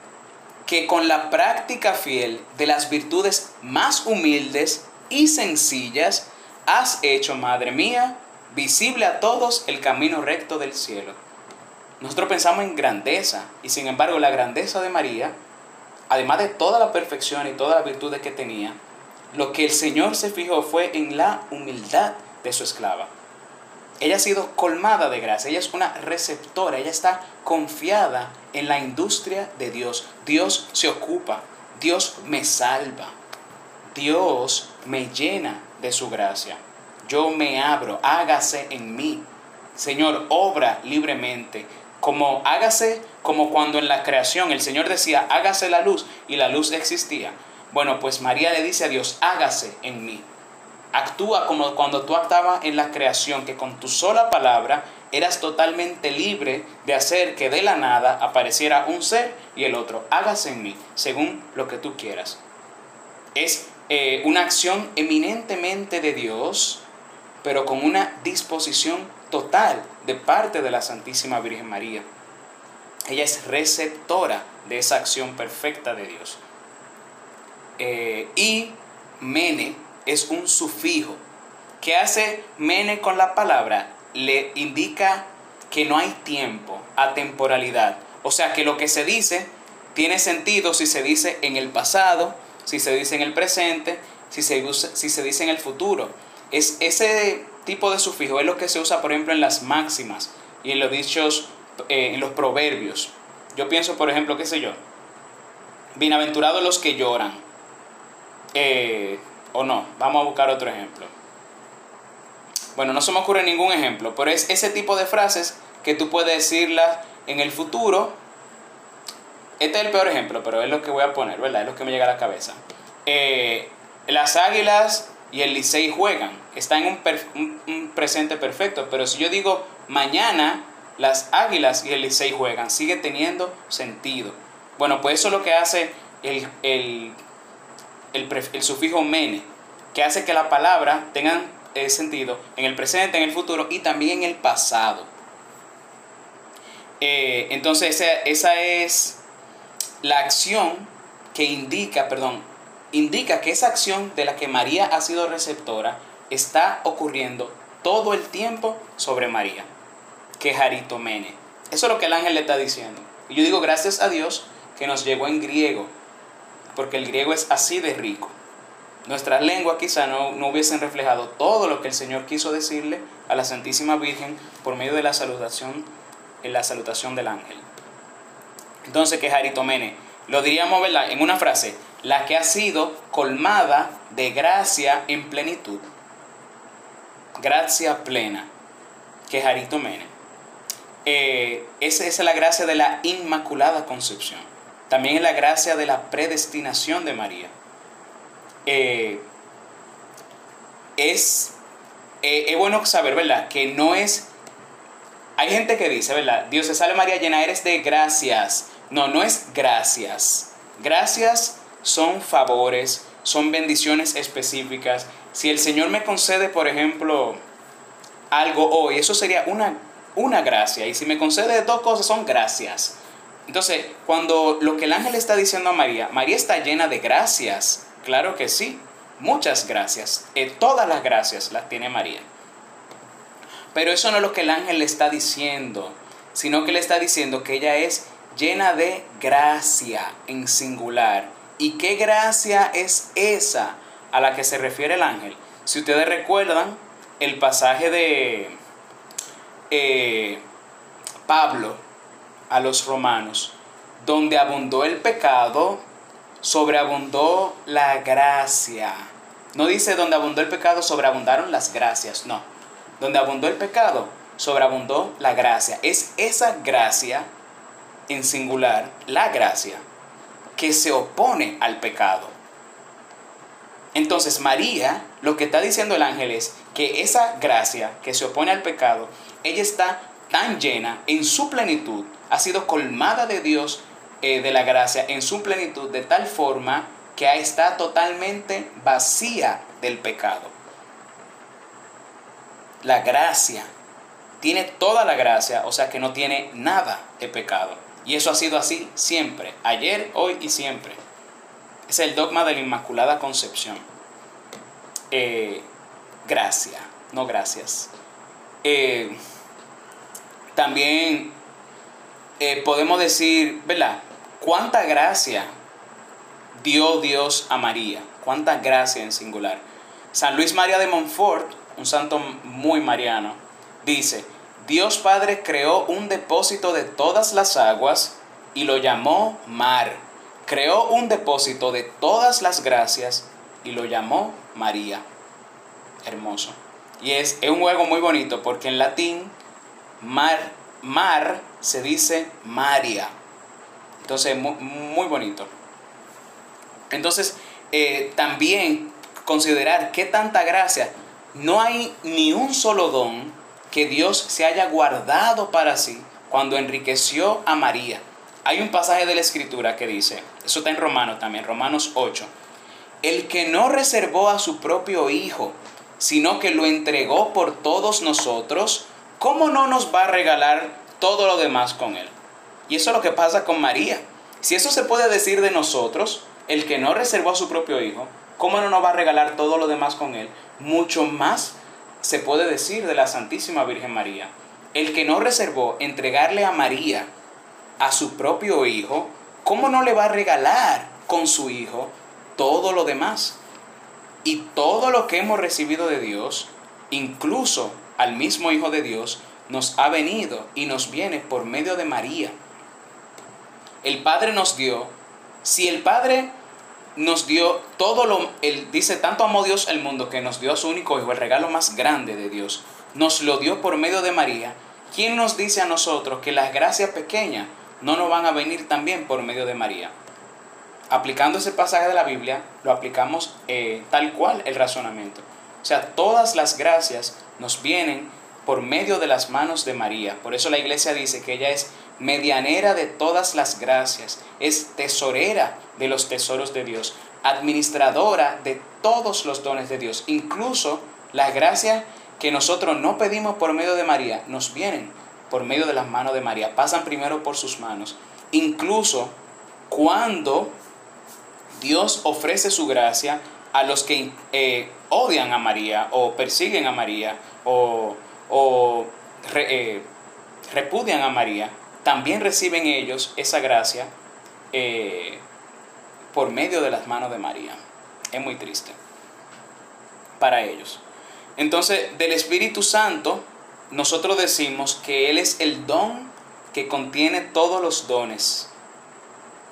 S1: que con la práctica fiel de las virtudes más humildes y sencillas, has hecho, Madre mía, visible a todos el camino recto del cielo. Nosotros pensamos en grandeza y sin embargo la grandeza de María, además de toda la perfección y todas las virtudes que tenía, lo que el Señor se fijó fue en la humildad de su esclava. Ella ha sido colmada de gracia, ella es una receptora, ella está confiada en la industria de Dios. Dios se ocupa, Dios me salva, Dios me llena de su gracia. Yo me abro, hágase en mí. Señor, obra libremente. Como hágase como cuando en la creación el Señor decía, hágase la luz y la luz existía. Bueno, pues María le dice a Dios, hágase en mí. Actúa como cuando tú actuabas en la creación, que con tu sola palabra eras totalmente libre de hacer que de la nada apareciera un ser y el otro. Hágase en mí, según lo que tú quieras. Es eh, una acción eminentemente de Dios, pero con una disposición total de parte de la Santísima Virgen María. Ella es receptora de esa acción perfecta de Dios. Eh, y mene es un sufijo. ¿Qué hace mene con la palabra? Le indica que no hay tiempo, atemporalidad. O sea que lo que se dice tiene sentido si se dice en el pasado, si se dice en el presente, si se, si se dice en el futuro. Es ese tipo de sufijo es lo que se usa, por ejemplo, en las máximas y en los dichos, eh, en los proverbios. Yo pienso, por ejemplo, qué sé yo, bienaventurados los que lloran. Eh, o no, vamos a buscar otro ejemplo. Bueno, no se me ocurre ningún ejemplo, pero es ese tipo de frases que tú puedes decirlas en el futuro. Este es el peor ejemplo, pero es lo que voy a poner, ¿verdad? Es lo que me llega a la cabeza. Eh, las águilas y el Licey juegan. Está en un, presente perfecto, pero si yo digo mañana las águilas y el Licey juegan, sigue teniendo sentido. Bueno, pues eso es lo que hace el, el el, sufijo mene, que hace que la palabra tenga eh, sentido en el presente, en el futuro y también en el pasado. Eh, entonces esa, esa es la acción que indica, perdón, indica que esa acción de la que María ha sido receptora está ocurriendo todo el tiempo sobre María, que Mene. Eso es lo que el ángel le está diciendo. Y yo digo gracias a Dios que nos llegó en griego, porque el griego es así de rico. Nuestras lenguas quizá no, no, hubiesen reflejado todo lo que el Señor quiso decirle a la Santísima Virgen por medio de la salutación, en la salutación del ángel. Entonces, que Jaritomene, lo diríamos ¿verdad? en una frase, la que ha sido colmada de gracia en plenitud. Gracia plena, que Jaritomene. Eh, esa es la gracia de la Inmaculada Concepción. También es la gracia de la predestinación de María. Eh, es, eh, es bueno saber, ¿verdad? Que no es... Hay gente que dice, ¿verdad? Dios se sale María llena, eres de gracias. No, no es gracias. Gracias son favores, son bendiciones específicas. Si el Señor me concede, por ejemplo, algo hoy, eso sería una, una gracia. Y si me concede dos cosas, son gracias. Entonces, cuando lo que el ángel está diciendo a María, María está llena de gracias, claro que sí, muchas gracias, eh, todas las gracias las tiene María. Pero eso no es lo que el ángel le está diciendo, sino que le está diciendo que ella es llena de gracia en singular. ¿Y qué gracia es esa a la que se refiere el ángel? Si ustedes recuerdan el pasaje de eh, Pablo, a los romanos, donde abundó el pecado, sobreabundó la gracia. No dice donde abundó el pecado, sobreabundaron las gracias, no. Donde abundó el pecado, sobreabundó la gracia. Es esa gracia en singular, la gracia, que se opone al pecado. Entonces María, lo que está diciendo el ángel es que esa gracia que se opone al pecado, ella está tan llena en su plenitud ha sido colmada de Dios eh, de la gracia en su plenitud de tal forma que está totalmente vacía del pecado. La gracia tiene toda la gracia, o sea que no tiene nada de pecado. Y eso ha sido así siempre, ayer, hoy y siempre. Es el dogma de la Inmaculada Concepción. Eh, gracia, no gracias. Eh, también eh, podemos decir, ¿verdad? ¿Cuánta gracia dio Dios a María? ¿Cuánta gracia en singular? San Luis María de Montfort, un santo muy mariano, dice, Dios Padre creó un depósito de todas las aguas y lo llamó mar. Creó un depósito de todas las gracias y lo llamó María. Hermoso. Y es, es un juego muy bonito porque en latín mar, mar se dice María. Entonces, muy, bonito. Entonces, eh, también considerar qué tanta gracia. No hay ni un solo don que Dios se haya guardado para sí cuando enriqueció a María. Hay un pasaje de la Escritura que dice, eso está en Romanos también, Romanos 8, el que no reservó a su propio Hijo, sino que lo entregó por todos nosotros, ¿cómo no nos va a regalar todo lo demás con él? Y eso es lo que pasa con María. Si eso se puede decir de nosotros, el que no reservó a su propio Hijo, ¿cómo no nos va a regalar todo lo demás con él? Mucho más se puede decir de la Santísima Virgen María. El que no reservó entregarle a María a su propio hijo, ¿cómo no le va a regalar con su hijo todo lo demás? Y todo lo que hemos recibido de Dios, incluso al mismo Hijo de Dios, nos ha venido y nos viene por medio de María. El Padre nos dio, si el Padre nos dio todo lo, él dice, tanto amó Dios el mundo que nos dio a su único hijo, el regalo más grande de Dios, nos lo dio por medio de María. ¿Quién nos dice a nosotros que las gracias pequeñas no nos van a venir también por medio de María? Aplicando ese pasaje de la Biblia, lo aplicamos eh, tal cual el razonamiento. O sea, todas las gracias nos vienen por medio de las manos de María. Por eso la iglesia dice que ella es medianera de todas las gracias, es tesorera de los tesoros de Dios, administradora de todos los dones de Dios. Incluso las gracias que nosotros no pedimos por medio de María, nos vienen por medio de las manos de María, pasan primero por sus manos. Incluso cuando Dios ofrece su gracia a los que eh, odian a María o persiguen a María o, eh, repudian a María, también reciben ellos esa gracia eh, por medio de las manos de María. Es muy triste para ellos. Entonces, del Espíritu Santo, nosotros decimos que Él es el don que contiene todos los dones.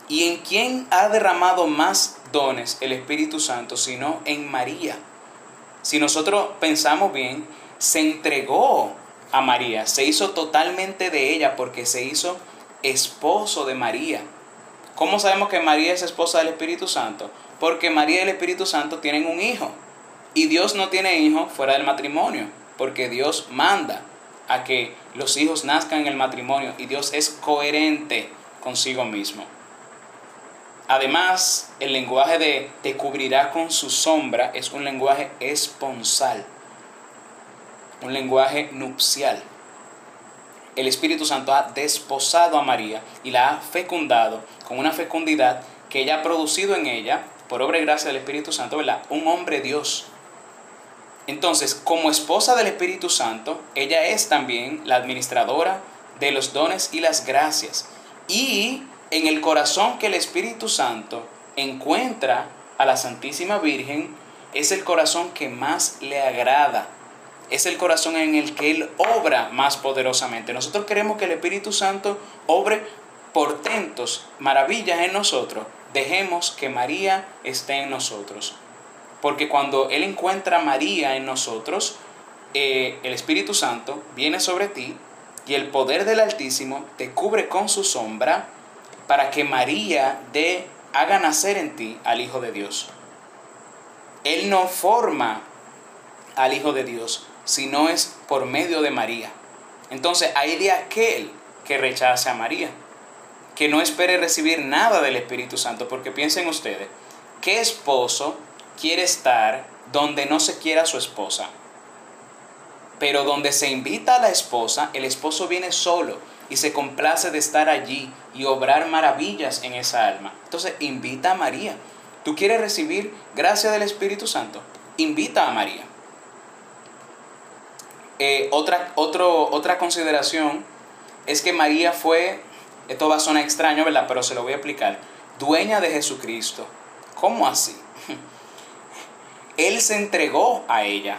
S1: ¿Y en quién ha derramado más dones el Espíritu Santo sino en María? Si nosotros pensamos bien, se entregó a María, se hizo totalmente de ella porque se hizo esposo de María. ¿Cómo sabemos que María es esposa del Espíritu Santo? Porque María y el Espíritu Santo tienen un hijo. Y Dios no tiene hijo fuera del matrimonio, porque Dios manda a que los hijos nazcan en el matrimonio y Dios es coherente consigo mismo. Además, el lenguaje de te cubrirá con su sombra es un lenguaje esponsal un lenguaje nupcial. El Espíritu Santo ha desposado a María y la ha fecundado con una fecundidad que ella ha producido en ella, por obra y gracia del Espíritu Santo, ¿verdad? Un hombre Dios. Entonces, como esposa del Espíritu Santo, ella es también la administradora de los dones y las gracias. Y en el corazón que el Espíritu Santo encuentra a la Santísima Virgen, es el corazón que más le agrada es el corazón en el que Él obra más poderosamente. Nosotros queremos que el Espíritu Santo obre portentos, maravillas en nosotros. Dejemos que María esté en nosotros. Porque cuando Él encuentra a María en nosotros, eh, el Espíritu Santo viene sobre ti y el poder del Altísimo te cubre con su sombra para que María dé, haga nacer en ti al Hijo de Dios. Él no forma al Hijo de Dios, no es por medio de María. Entonces hay de aquel que rechace a María, que no espere recibir nada del Espíritu Santo, porque piensen ustedes, ¿qué esposo quiere estar donde no se quiera su esposa? Pero donde se invita a la esposa, el esposo viene solo y se complace de estar allí y obrar maravillas en esa alma. Entonces invita a María. ¿Tú quieres recibir gracia del Espíritu Santo? Invita a María. Eh, otra, otra consideración es que María fue, esto va a sonar extraño, ¿verdad? Pero se lo voy a explicar, dueña de Jesucristo. ¿Cómo así? Él se entregó a ella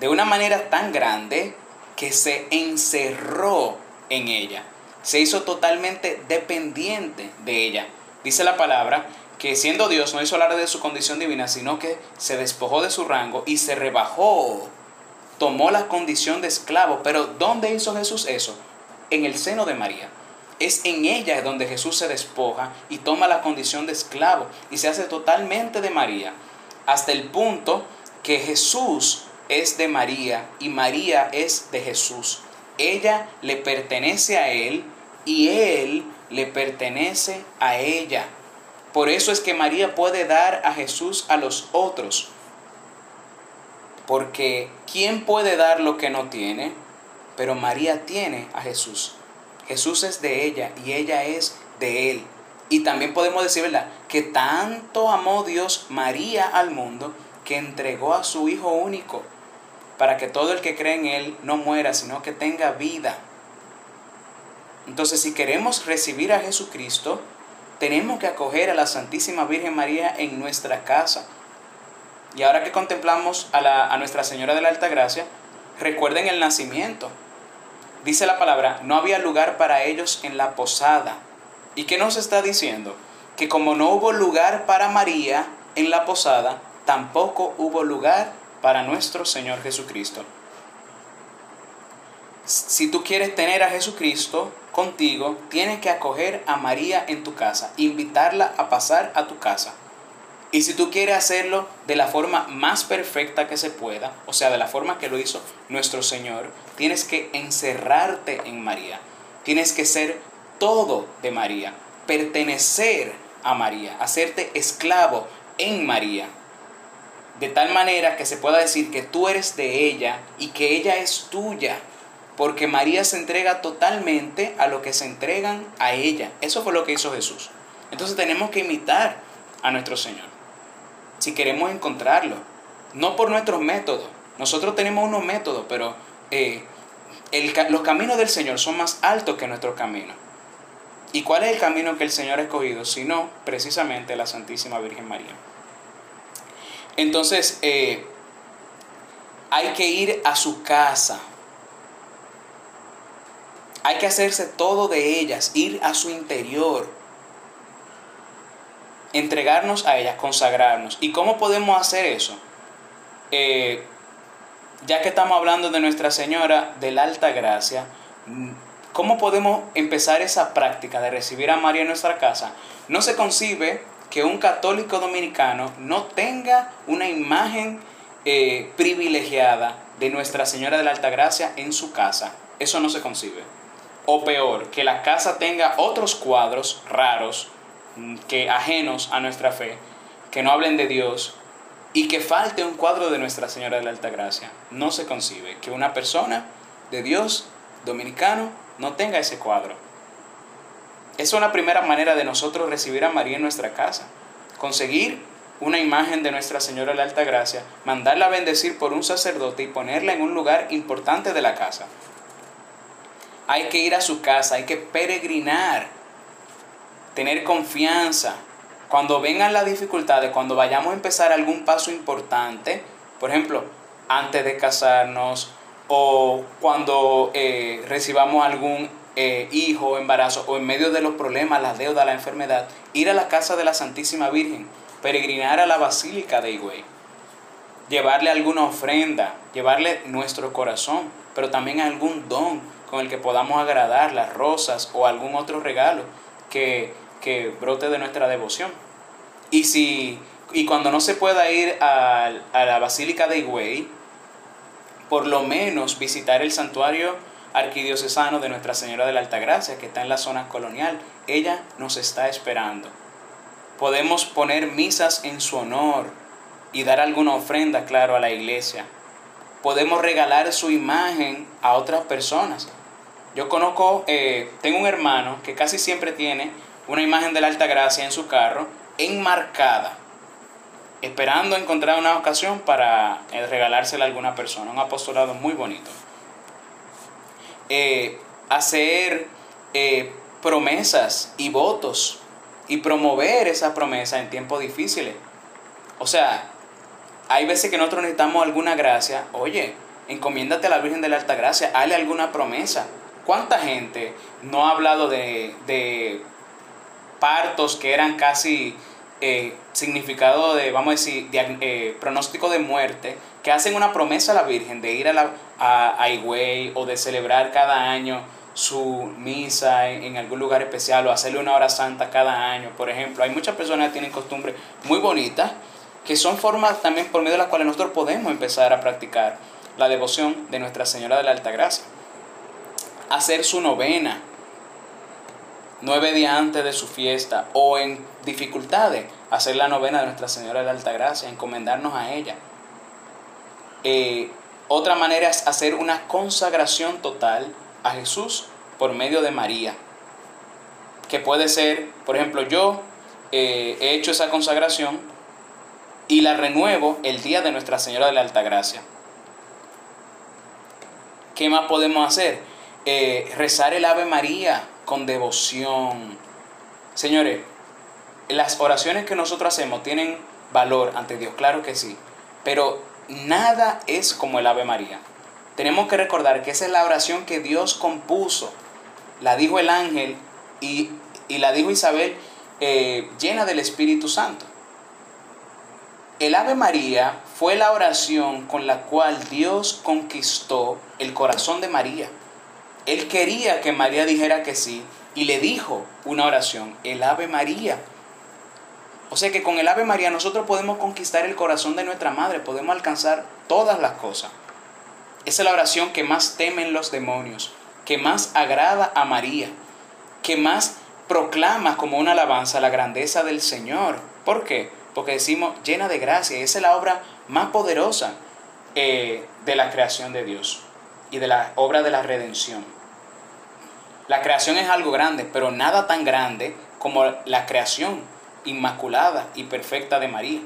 S1: de una manera tan grande que se encerró en ella. Se hizo totalmente dependiente de ella. Dice la palabra que siendo Dios no hizo hablar de su condición divina, sino que se despojó de su rango y se rebajó. Tomó la condición de esclavo. Pero ¿dónde hizo Jesús eso? En el seno de María. Es en ella donde Jesús se despoja y toma la condición de esclavo y se hace totalmente de María. Hasta el punto que Jesús es de María y María es de Jesús. Ella le pertenece a Él y Él le pertenece a ella. Por eso es que María puede dar a Jesús a los otros. Porque ¿quién puede dar lo que no tiene? Pero María tiene a Jesús. Jesús es de ella y ella es de él. Y también podemos decir, ¿verdad? Que tanto amó Dios María al mundo que entregó a su Hijo único para que todo el que cree en Él no muera, sino que tenga vida. Entonces, si queremos recibir a Jesucristo, tenemos que acoger a la Santísima Virgen María en nuestra casa. Y ahora que contemplamos a, a Nuestra Señora de la Alta Gracia, recuerden el nacimiento. Dice la palabra, no había lugar para ellos en la posada. ¿Y qué nos está diciendo? Que como no hubo lugar para María en la posada, tampoco hubo lugar para nuestro Señor Jesucristo. Si tú quieres tener a Jesucristo contigo, tienes que acoger a María en tu casa, invitarla a pasar a tu casa. Y si tú quieres hacerlo de la forma más perfecta que se pueda, o sea, de la forma que lo hizo nuestro Señor, tienes que encerrarte en María. Tienes que ser todo de María, pertenecer a María, hacerte esclavo en María de tal manera que se pueda decir que tú eres de ella y que ella es tuya, porque María se entrega totalmente a lo que se entregan a ella. Eso fue lo que hizo Jesús. Entonces tenemos que imitar a nuestro Señor, si queremos encontrarlo, no por nuestros métodos. Nosotros tenemos unos métodos, pero eh, los caminos del Señor son más altos que nuestros caminos. ¿Y cuál es el camino que el Señor ha escogido? Sino precisamente la Santísima Virgen María. Entonces, eh, hay que ir a su casa. Hay que hacerse todo de ellas, ir a su interior, entregarnos a ellas, consagrarnos. ¿Y cómo podemos hacer eso? Eh, ya que estamos hablando de Nuestra Señora de la Alta Gracia, ¿cómo podemos empezar esa práctica de recibir a María en nuestra casa? No se concibe que un católico dominicano no tenga una imagen eh, privilegiada de Nuestra Señora de la Altagracia en su casa. Eso no se concibe. O peor, que la casa tenga otros cuadros raros, mm, que ajenos a nuestra fe, que no hablen de Dios y que falte un cuadro de Nuestra Señora de la Altagracia. No se concibe que una persona de Dios dominicano no tenga ese cuadro. Es una primera manera de nosotros recibir a María en nuestra casa. Conseguir una imagen de Nuestra Señora de la Alta Gracia, mandarla a bendecir por un sacerdote y ponerla en un lugar importante de la casa. Hay que ir a su casa, hay que peregrinar, tener confianza. Cuando vengan las dificultades, cuando vayamos a empezar algún paso importante, por ejemplo, antes de casarnos o cuando eh, recibamos algún eh, hijo, embarazo o en medio de los problemas, la deuda, la enfermedad, ir a la casa de la Santísima Virgen, peregrinar a la Basílica de Higüey, llevarle alguna ofrenda, llevarle nuestro corazón, pero también algún don con el que podamos agradar, las rosas o algún otro regalo que, que brote de nuestra devoción. Y, si, y cuando no se pueda ir a, a la Basílica de Higüey, por lo menos visitar el santuario arquidiocesano de Nuestra Señora de la Altagracia, que está en la zona colonial. Ella nos está esperando. Podemos poner misas en su honor y dar alguna ofrenda, claro, a la iglesia. podemos regalar su imagen a otras personas. Yo conozco, eh, tengo un hermano que casi siempre tiene una imagen de la Alta Gracia en su carro, enmarcada, esperando encontrar una ocasión para eh, regalársela a alguna persona. Un apostolado muy bonito. Eh, hacer promesas y votos y promover esa promesa en tiempos difíciles. O sea, hay veces que nosotros necesitamos alguna gracia. Oye, encomiéndate a la Virgen de la Alta Gracia, hazle alguna promesa. ¿Cuánta gente no ha hablado de, partos que eran casi eh, significado de, vamos a decir, eh, pronóstico de muerte, que hacen una promesa a la Virgen de ir a, la, a, o de celebrar cada año su misa en, en, algún lugar especial o hacerle una hora santa cada año, por ejemplo. Hay muchas personas que tienen costumbres muy bonitas que son formas también por medio de las cuales nosotros podemos empezar a practicar la devoción de Nuestra Señora de la Alta Gracia. Hacer su novena nueve días antes de su fiesta o en dificultades, hacer la novena de Nuestra Señora de la Alta Gracia, encomendarnos a ella. Eh, otra manera es hacer una consagración total a Jesús por medio de María. Que puede ser, por ejemplo, yo eh, he hecho esa consagración y la renuevo el día de Nuestra Señora de la Alta Gracia. ¿Qué más podemos hacer? Eh, rezar el Ave María con devoción. Señores, las oraciones que nosotros hacemos tienen valor ante Dios, claro que sí, pero nada es como el Ave María. Tenemos que recordar que esa es la oración que Dios compuso, la dijo el ángel y, la dijo Isabel eh, llena del Espíritu Santo. El Ave María fue la oración con la cual Dios conquistó el corazón de María. Él quería que María dijera que sí y le dijo una oración, el Ave María. O sea que con el Ave María nosotros podemos conquistar el corazón de nuestra madre, podemos alcanzar todas las cosas. Esa es la oración que más temen los demonios, que más agrada a María, que más proclama como una alabanza la grandeza del Señor. ¿Por qué? porque decimos llena de gracia. esa es la obra más poderosa eh, de la creación de Dios y de la obra de la redención. La creación es algo grande, pero nada tan grande como la creación inmaculada y perfecta de María,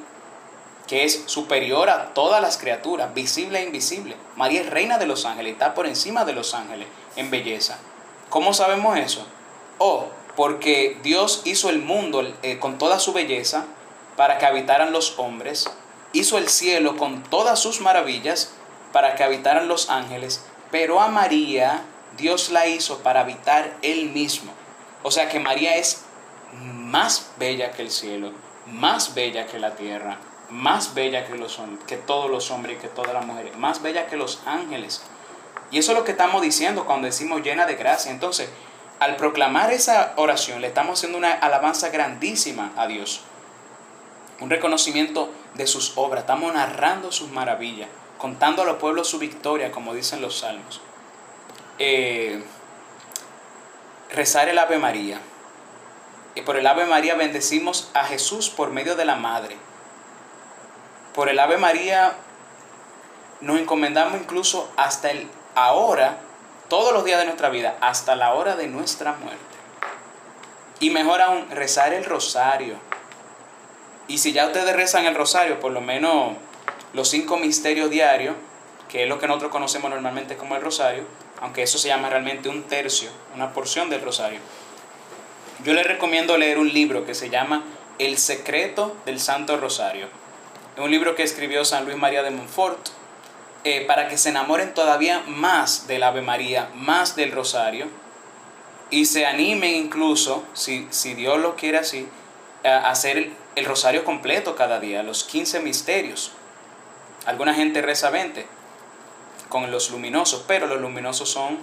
S1: que es superior a todas las criaturas, visible e invisible. María es reina de los ángeles, está por encima de los ángeles en belleza. ¿Cómo sabemos eso? Oh, porque Dios hizo el mundo eh, con toda su belleza para que habitaran los hombres, hizo el cielo con todas sus maravillas para que habitaran los ángeles, pero a María Dios la hizo para habitar él mismo. O sea que María es más bella que el cielo, más bella que la tierra, más bella que, los, que todos los hombres y que todas las mujeres, más bella que los ángeles. Y eso es lo que estamos diciendo cuando decimos llena de gracia. Entonces, al proclamar esa oración, le estamos haciendo una alabanza grandísima a Dios un reconocimiento de sus obras. Estamos narrando sus maravillas, contando a los pueblos su victoria, como dicen los salmos. Eh, rezar el Ave María. Y por el Ave María bendecimos a Jesús por medio de la Madre. Por el Ave María nos encomendamos incluso hasta el ahora, todos los días de nuestra vida, hasta la hora de nuestra muerte. Y mejor aún, rezar el rosario y si ya ustedes rezan el rosario, por lo menos los cinco misterios diarios, que es lo que nosotros conocemos normalmente como el rosario, aunque eso se llama realmente un tercio, una porción del rosario. Yo les recomiendo leer un libro que se llama El secreto del Santo Rosario. Es un libro que escribió San Luis María de Montfort eh, para que se enamoren todavía más del Ave María, más del rosario y se animen incluso, si, si Dios lo quiere así, a hacer el rosario completo cada día, los 15 misterios. Alguna gente reza 20 con los luminosos, pero los luminosos son,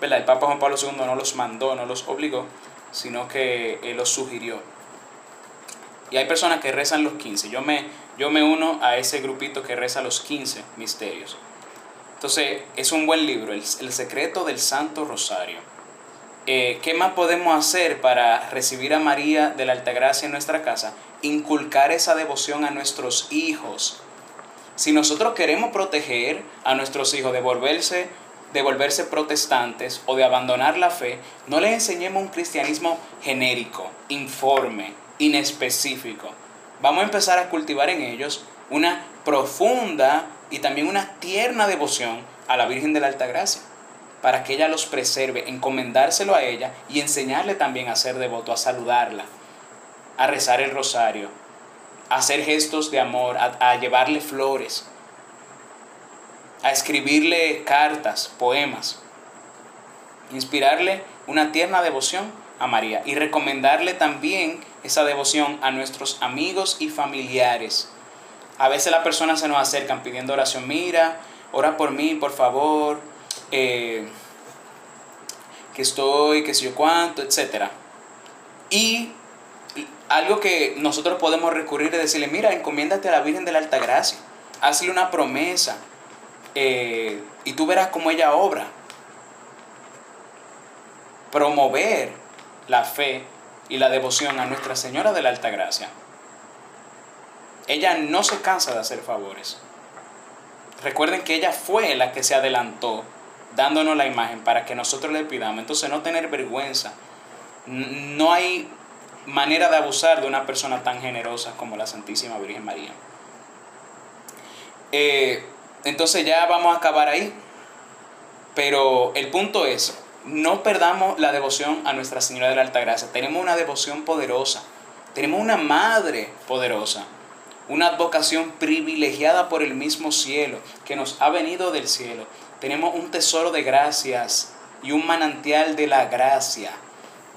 S1: ¿verdad? El Papa Juan Pablo II no los mandó, no los obligó, sino que los sugirió. Y hay personas que rezan los 15. Yo me, yo me uno a ese grupito que reza los 15 misterios. Entonces, es un buen libro, El, el secreto del Santo Rosario. Eh, ¿Qué más podemos hacer para recibir a María de la Altagracia en nuestra casa? Inculcar esa devoción a nuestros hijos. Si nosotros queremos proteger a nuestros hijos de volverse, de volverse protestantes o de abandonar la fe, no les enseñemos un cristianismo genérico, informe, inespecífico. Vamos a empezar a cultivar en ellos una profunda y también una tierna devoción a la Virgen de la Altagracia, para que ella los preserve, encomendárselo a ella y enseñarle también a ser devoto, a saludarla, a rezar el rosario, hacer gestos de amor, a, llevarle flores, a escribirle cartas, poemas, inspirarle una tierna devoción a María y recomendarle también esa devoción a nuestros amigos y familiares. A veces las personas se nos acercan pidiendo oración, mira, ora por mí, por favor, eh, que estoy, que sé yo cuánto, etc. Y algo que nosotros podemos recurrir es decirle, mira, encomiéndate a la Virgen de la Alta Gracia, hazle una promesa eh, y tú verás cómo ella obra. Promover la fe y la devoción a Nuestra Señora de la Alta Gracia. Ella no se cansa de hacer favores. Recuerden que ella fue la que se adelantó dándonos la imagen para que nosotros le pidamos. Entonces no tener vergüenza. No hay manera de abusar de una persona tan generosa como la Santísima Virgen María. Eh, entonces ya vamos a acabar ahí. Pero el punto es, no perdamos la devoción a Nuestra Señora de la Alta Gracia. Tenemos una devoción poderosa. Tenemos una madre poderosa. Una advocación privilegiada por el mismo cielo, que nos ha venido del cielo. Tenemos un tesoro de gracias y un manantial de la gracia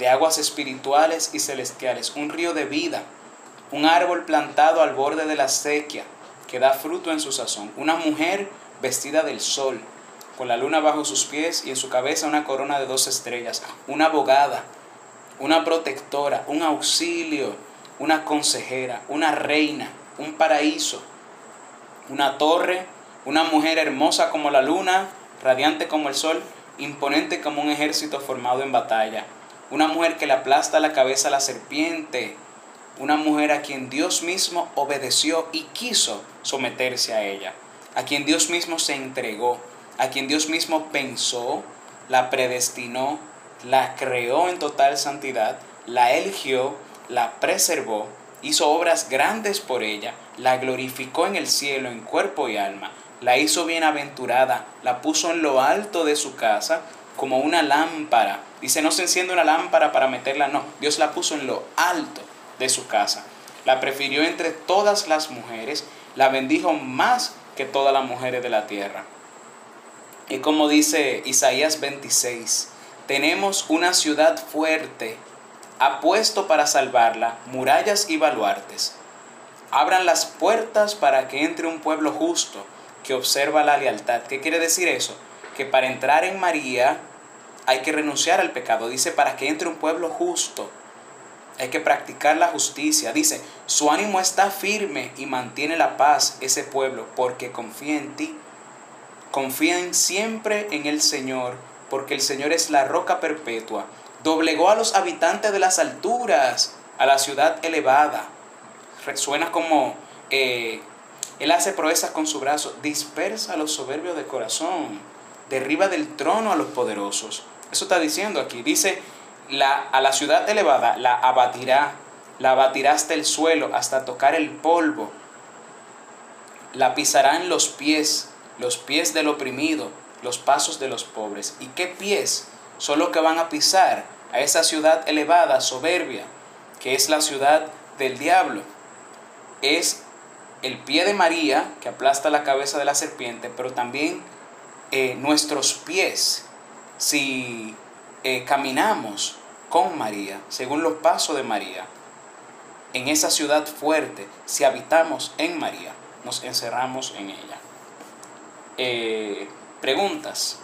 S1: de aguas espirituales y celestiales, un río de vida, un árbol plantado al borde de la sequía que da fruto en su sazón, una mujer vestida del sol, con la luna bajo sus pies y en su cabeza una corona de dos estrellas, una abogada, una protectora, un auxilio, una consejera, una reina, un paraíso, una torre, una mujer hermosa como la luna, radiante como el sol, imponente como un ejército formado en batalla una mujer que le aplasta la cabeza a la serpiente, una mujer a quien Dios mismo obedeció y quiso someterse a ella, a quien Dios mismo se entregó, a quien Dios mismo pensó, la predestinó, la creó en total santidad, la eligió, la preservó, hizo obras grandes por ella, la glorificó en el cielo en cuerpo y alma, la hizo bienaventurada, la puso en lo alto de su casa como una lámpara. Dice, no se enciende una lámpara para meterla, no. Dios la puso en lo alto de su casa. La prefirió entre todas las mujeres, la bendijo más que todas las mujeres de la tierra. Y como dice Isaías 26, tenemos una ciudad fuerte, apuesto para salvarla, murallas y baluartes. Abran las puertas para que entre un pueblo justo que observa la lealtad. ¿Qué quiere decir eso? que para entrar en María hay que renunciar al pecado. Dice, para que entre un pueblo justo, hay que practicar la justicia. Dice, su ánimo está firme y mantiene la paz ese pueblo porque confía en ti. Confían siempre en el Señor, porque el Señor es la roca perpetua. Doblegó a los habitantes de las alturas, a la ciudad elevada. Suena como eh, Él hace proezas con su brazo, dispersa a los soberbios de corazón derriba del trono a los poderosos. Eso está diciendo aquí. Dice, la, a la ciudad elevada la abatirá, la abatirá hasta el suelo, hasta tocar el polvo. La pisarán los pies, los pies del oprimido, los pasos de los pobres. ¿Y qué pies son los que van a pisar a esa ciudad elevada, soberbia, que es la ciudad del diablo? Es el pie de María, que aplasta la cabeza de la serpiente, pero también eh, nuestros pies si eh, caminamos con María, según los pasos de María, en esa ciudad fuerte, si habitamos en María, nos encerramos en ella. Eh, preguntas.